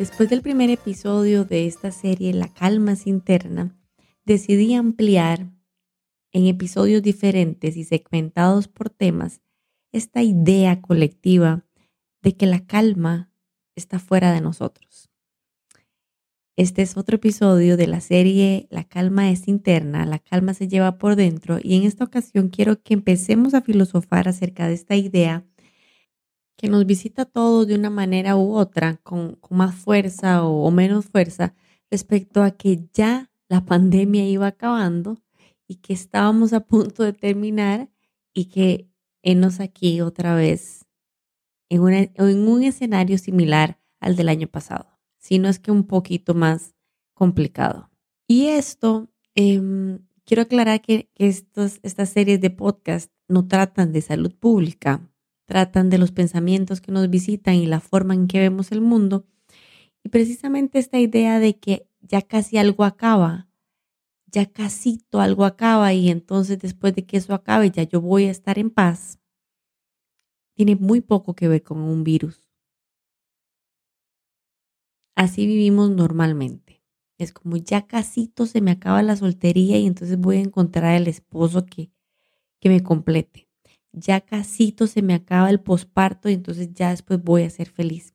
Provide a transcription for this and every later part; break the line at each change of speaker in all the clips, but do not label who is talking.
Después del primer episodio de esta serie, La calma es interna, decidí ampliar en episodios diferentes y segmentados por temas esta idea colectiva de que la calma está fuera de nosotros. Este es otro episodio de la serie La calma es interna, la calma se lleva por dentro y en esta ocasión quiero que empecemos a filosofar acerca de esta idea que nos visita a todos de una manera u otra, con, más fuerza o, menos fuerza, respecto a que ya la pandemia iba acabando y que estábamos a punto de terminar y que enos aquí otra vez en, en un escenario similar al del año pasado, si no es que un poquito más complicado. Y esto, em, quiero aclarar que, que estos, estas series de podcast no tratan de salud pública, tratan de los pensamientos que nos visitan y la forma en que vemos el mundo. Y precisamente esta idea de que ya casi algo acaba, ya casi algo acaba y entonces después de que eso acabe ya yo voy a estar en paz, tiene muy poco que ver con un virus. Así vivimos normalmente. Es como ya casito se me acaba la soltería y entonces voy a encontrar el esposo que, que me complete ya casito se me acaba el posparto y entonces ya después voy a ser feliz.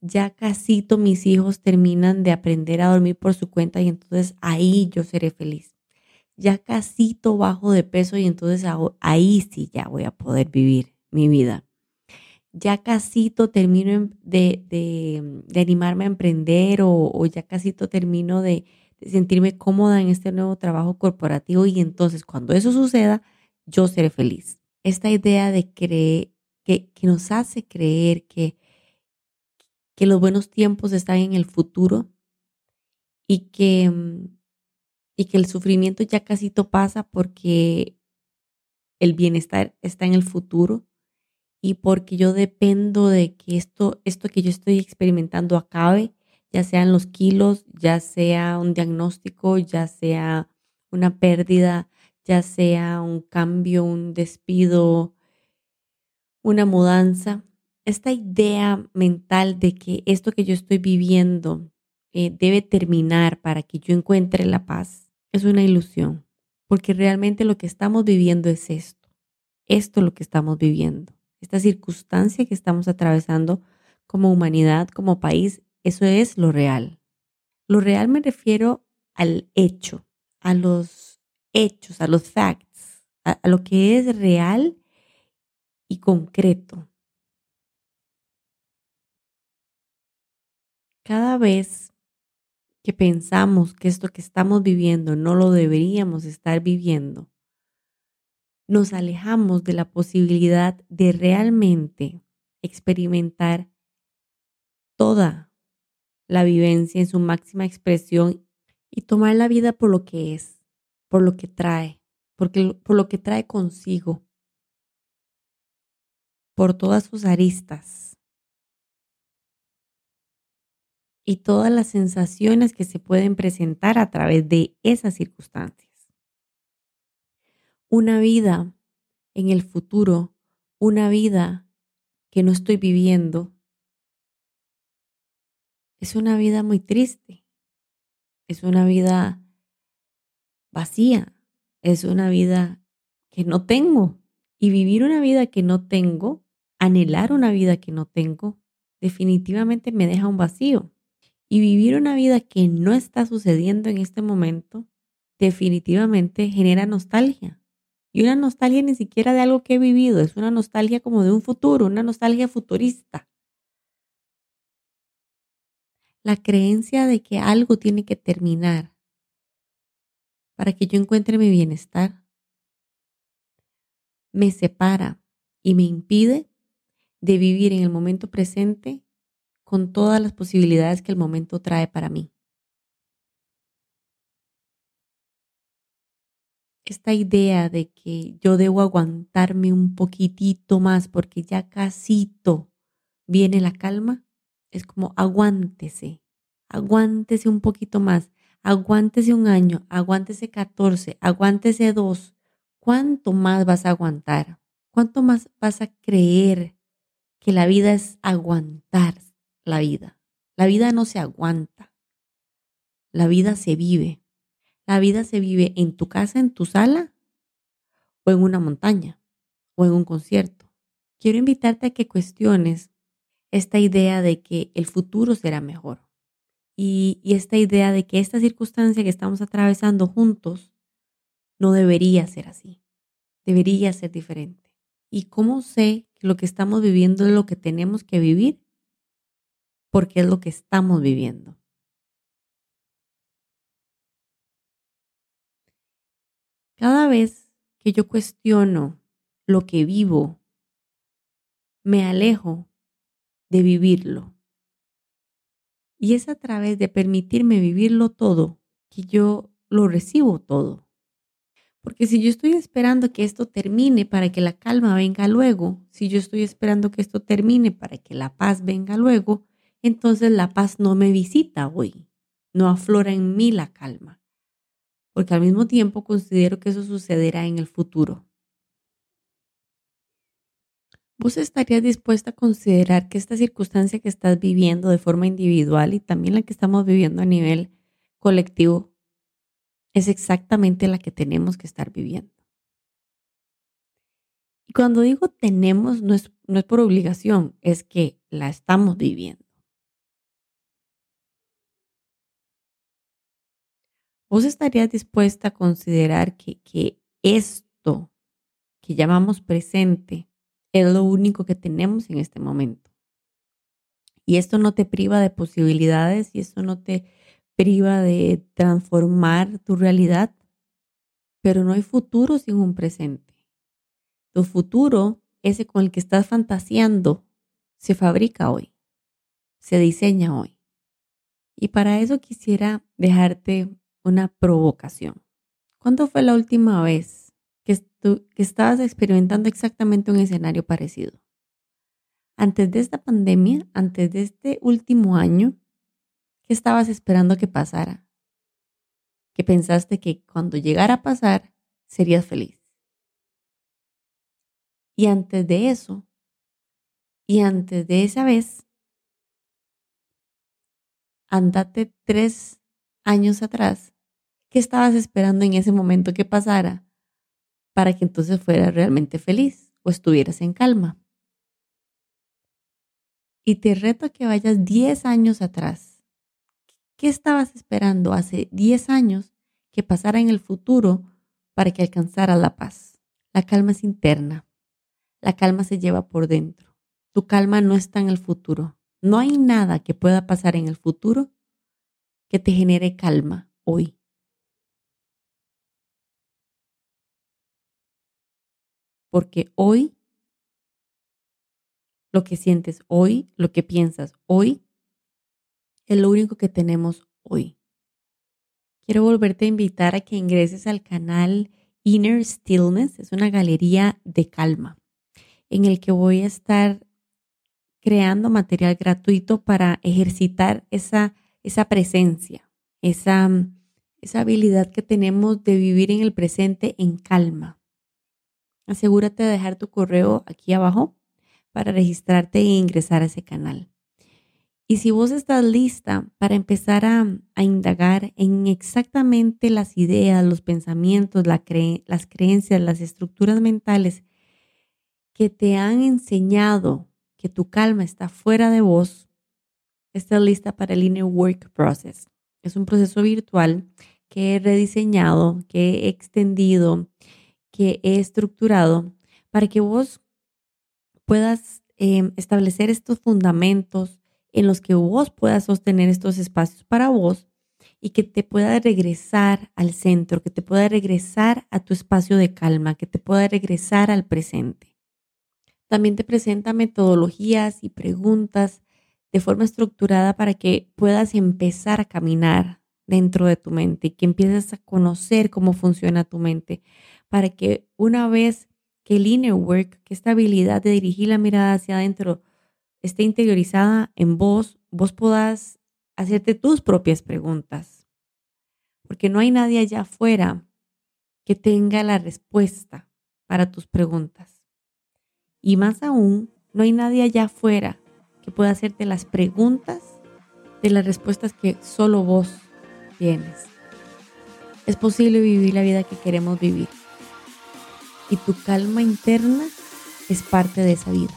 Ya casito mis hijos terminan de aprender a dormir por su cuenta y entonces ahí yo seré feliz. Ya casito bajo de peso y entonces ahí sí ya voy a poder vivir mi vida. Ya casito termino de, animarme a emprender o, ya casito termino de sentirme cómoda en este nuevo trabajo corporativo y entonces cuando eso suceda, yo seré feliz esta idea de creer, que, nos hace creer que, que los buenos tiempos están en el futuro y que, mm, y que el sufrimiento ya casi pasa porque el bienestar está en el futuro y porque yo dependo de que esto, esto que yo estoy experimentando acabe, ya sean los kilos, ya sea un diagnóstico, ya sea una pérdida ya sea un cambio, un despido, una mudanza, esta idea mental de que esto que yo estoy viviendo eh, debe terminar para que yo encuentre la paz es una ilusión, porque realmente lo que estamos viviendo es esto, esto es lo que estamos viviendo, esta circunstancia que estamos atravesando como humanidad, como país, eso es lo real. Lo real me refiero al hecho, a los hechos, a los facts, a, lo que es real y concreto. Cada vez que pensamos que esto que estamos viviendo no lo deberíamos estar viviendo, nos alejamos de la posibilidad de realmente experimentar toda la vivencia en su máxima expresión y tomar la vida por lo que es por lo que trae, porque, por lo que trae consigo, por todas sus aristas. Y todas las sensaciones que se pueden presentar a través de esas circunstancias. Una vida en el futuro, una vida que no estoy viviendo, es una vida muy triste, es una vida vacía, es una vida que no tengo. Y vivir una vida que no tengo, anhelar una vida que no tengo, definitivamente me deja un vacío. Y vivir una vida que no está sucediendo en este momento, definitivamente genera nostalgia. Y una nostalgia ni siquiera de algo que he vivido, es una nostalgia como de un futuro, una nostalgia futurista. La creencia de que algo tiene que terminar, para que yo encuentre mi bienestar. Me separa y me impide de vivir en el momento presente con todas las posibilidades que el momento trae para mí. Esta idea de que yo debo aguantarme un poquitito más porque ya casito viene la calma, es como aguántese, aguántese un poquito más aguántese un año, aguántese 14, aguántese dos. ¿Cuánto más vas a aguantar? ¿Cuánto más vas a creer que la vida es aguantar la vida? La vida no se aguanta. La vida se vive. La vida se vive en tu casa, en tu sala o en una montaña o en un concierto. Quiero invitarte a que cuestiones esta idea de que el futuro será mejor y, esta idea de que esta circunstancia que estamos atravesando juntos no debería ser así, debería ser diferente. ¿Y cómo sé que lo que estamos viviendo es lo que tenemos que vivir? Porque es lo que estamos viviendo. Cada vez que yo cuestiono lo que vivo, me alejo de vivirlo. Y es a través de permitirme vivirlo todo que yo lo recibo todo. Porque si yo estoy esperando que esto termine para que la calma venga luego, si yo estoy esperando que esto termine para que la paz venga luego, entonces la paz no me visita hoy, no aflora en mí la calma. Porque al mismo tiempo considero que eso sucederá en el futuro. ¿Vos estarías dispuesta a considerar que esta circunstancia que estás viviendo de forma individual y también la que estamos viviendo a nivel colectivo es exactamente la que tenemos que estar viviendo? Y cuando digo tenemos, no es, no es por obligación, es que la estamos viviendo. ¿Vos estarías dispuesta a considerar que, que esto que llamamos presente es lo único que tenemos en este momento. Y esto no te priva de posibilidades y esto no te priva de transformar tu realidad, pero no hay futuro sin un presente. Tu futuro, ese con el que estás fantaseando, se fabrica hoy, se diseña hoy. Y para eso quisiera dejarte una provocación. ¿Cuándo fue la última vez que estabas experimentando exactamente un escenario parecido. Antes de esta pandemia, antes de este último año, ¿qué estabas esperando que pasara? Que pensaste que cuando llegara a pasar serías feliz. Y antes de eso, y antes de esa vez, andate tres años atrás, ¿qué estabas esperando en ese momento que pasara para que entonces fueras realmente feliz o estuvieras en calma. Y te reto a que vayas 10 años atrás. ¿Qué estabas esperando hace 10 años que pasara en el futuro para que alcanzara la paz? La calma es interna. La calma se lleva por dentro. Tu calma no está en el futuro. No hay nada que pueda pasar en el futuro que te genere calma hoy. Porque hoy, lo que sientes hoy, lo que piensas hoy, es lo único que tenemos hoy. Quiero volverte a invitar a que ingreses al canal Inner Stillness, es una galería de calma en el que voy a estar creando material gratuito para ejercitar esa, esa presencia, esa, esa habilidad que tenemos de vivir en el presente en calma. Asegúrate de dejar tu correo aquí abajo para registrarte e ingresar a ese canal. Y si vos estás lista para empezar a, indagar en exactamente las ideas, los pensamientos, las creencias, las estructuras mentales que te han enseñado que tu calma está fuera de vos, estás lista para el Inner Work Process. Es un proceso virtual que he rediseñado, que he extendido que he estructurado para que vos puedas em, establecer estos fundamentos en los que vos puedas sostener estos espacios para vos y que te pueda regresar al centro, que te pueda regresar a tu espacio de calma, que te pueda regresar al presente. También te presenta metodologías y preguntas de forma estructurada para que puedas empezar a caminar dentro de tu mente y que empieces a conocer cómo funciona tu mente, para que una vez que el inner work, que esta habilidad de dirigir la mirada hacia adentro esté interiorizada en vos, vos puedas hacerte tus propias preguntas. Porque no hay nadie allá afuera que tenga la respuesta para tus preguntas. Y más aún, no hay nadie allá afuera que pueda hacerte las preguntas de las respuestas que solo vos tienes. Es posible vivir la vida que queremos vivir. Y tu calma interna es parte de esa vida.